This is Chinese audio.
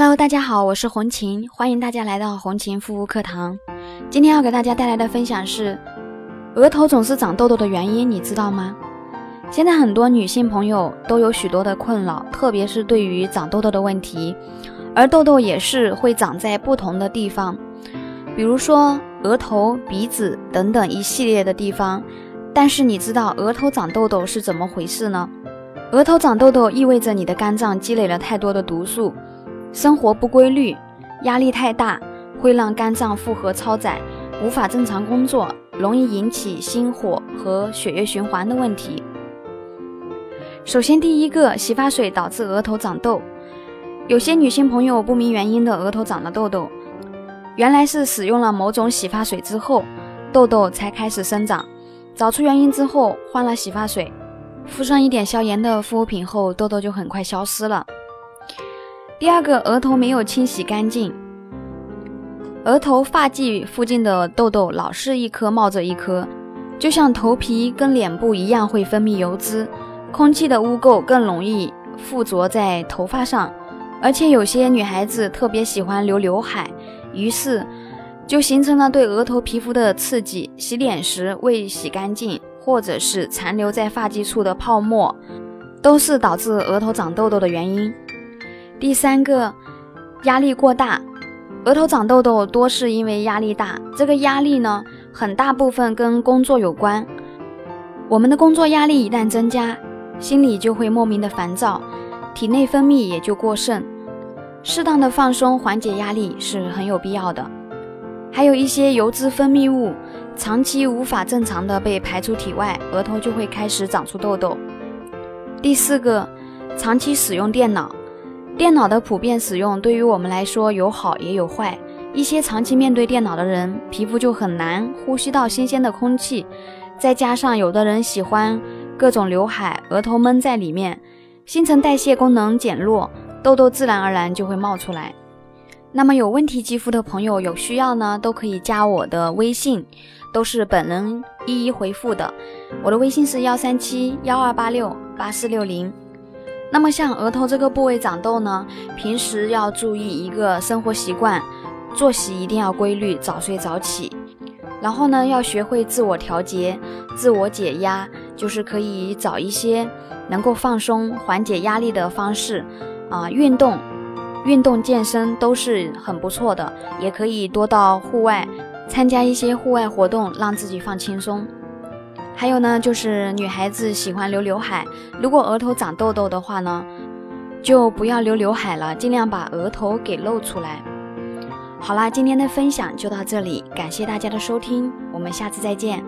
Hello，大家好，我是红琴，欢迎大家来到红琴护肤课堂。今天要给大家带来的分享是：额头总是长痘痘的原因，你知道吗？现在很多女性朋友都有许多的困扰，特别是对于长痘痘的问题，而痘痘也是会长在不同的地方，比如说额头、鼻子等等一系列的地方。但是你知道额头长痘痘是怎么回事呢？额头长痘痘意味着你的肝脏积累了太多的毒素。生活不规律，压力太大，会让肝脏负荷超载，无法正常工作，容易引起心火和血液循环的问题。首先，第一个，洗发水导致额头长痘。有些女性朋友不明原因的额头长了痘痘，原来是使用了某种洗发水之后，痘痘才开始生长。找出原因之后，换了洗发水，敷上一点消炎的护肤品后，痘痘就很快消失了。第二个，额头没有清洗干净，额头发际附近的痘痘老是一颗冒着一颗，就像头皮跟脸部一样会分泌油脂，空气的污垢更容易附着在头发上，而且有些女孩子特别喜欢留刘海，于是就形成了对额头皮肤的刺激，洗脸时未洗干净，或者是残留在发际处的泡沫，都是导致额头长痘痘的原因。第三个，压力过大，额头长痘痘多是因为压力大。这个压力呢，很大部分跟工作有关。我们的工作压力一旦增加，心里就会莫名的烦躁，体内分泌也就过剩。适当的放松缓解压力是很有必要的。还有一些油脂分泌物长期无法正常的被排出体外，额头就会开始长出痘痘。第四个，长期使用电脑。电脑的普遍使用对于我们来说有好也有坏。一些长期面对电脑的人，皮肤就很难呼吸到新鲜的空气。再加上有的人喜欢各种刘海，额头闷在里面，新陈代谢功能减弱，痘痘自然而然就会冒出来。那么有问题肌肤的朋友有需要呢，都可以加我的微信，都是本人一一回复的。我的微信是幺三七幺二八六八四六零。那么像额头这个部位长痘呢，平时要注意一个生活习惯，作息一定要规律，早睡早起。然后呢，要学会自我调节、自我解压，就是可以找一些能够放松、缓解压力的方式啊，运动、运动健身都是很不错的，也可以多到户外参加一些户外活动，让自己放轻松。还有呢，就是女孩子喜欢留刘海，如果额头长痘痘的话呢，就不要留刘海了，尽量把额头给露出来。好啦，今天的分享就到这里，感谢大家的收听，我们下次再见。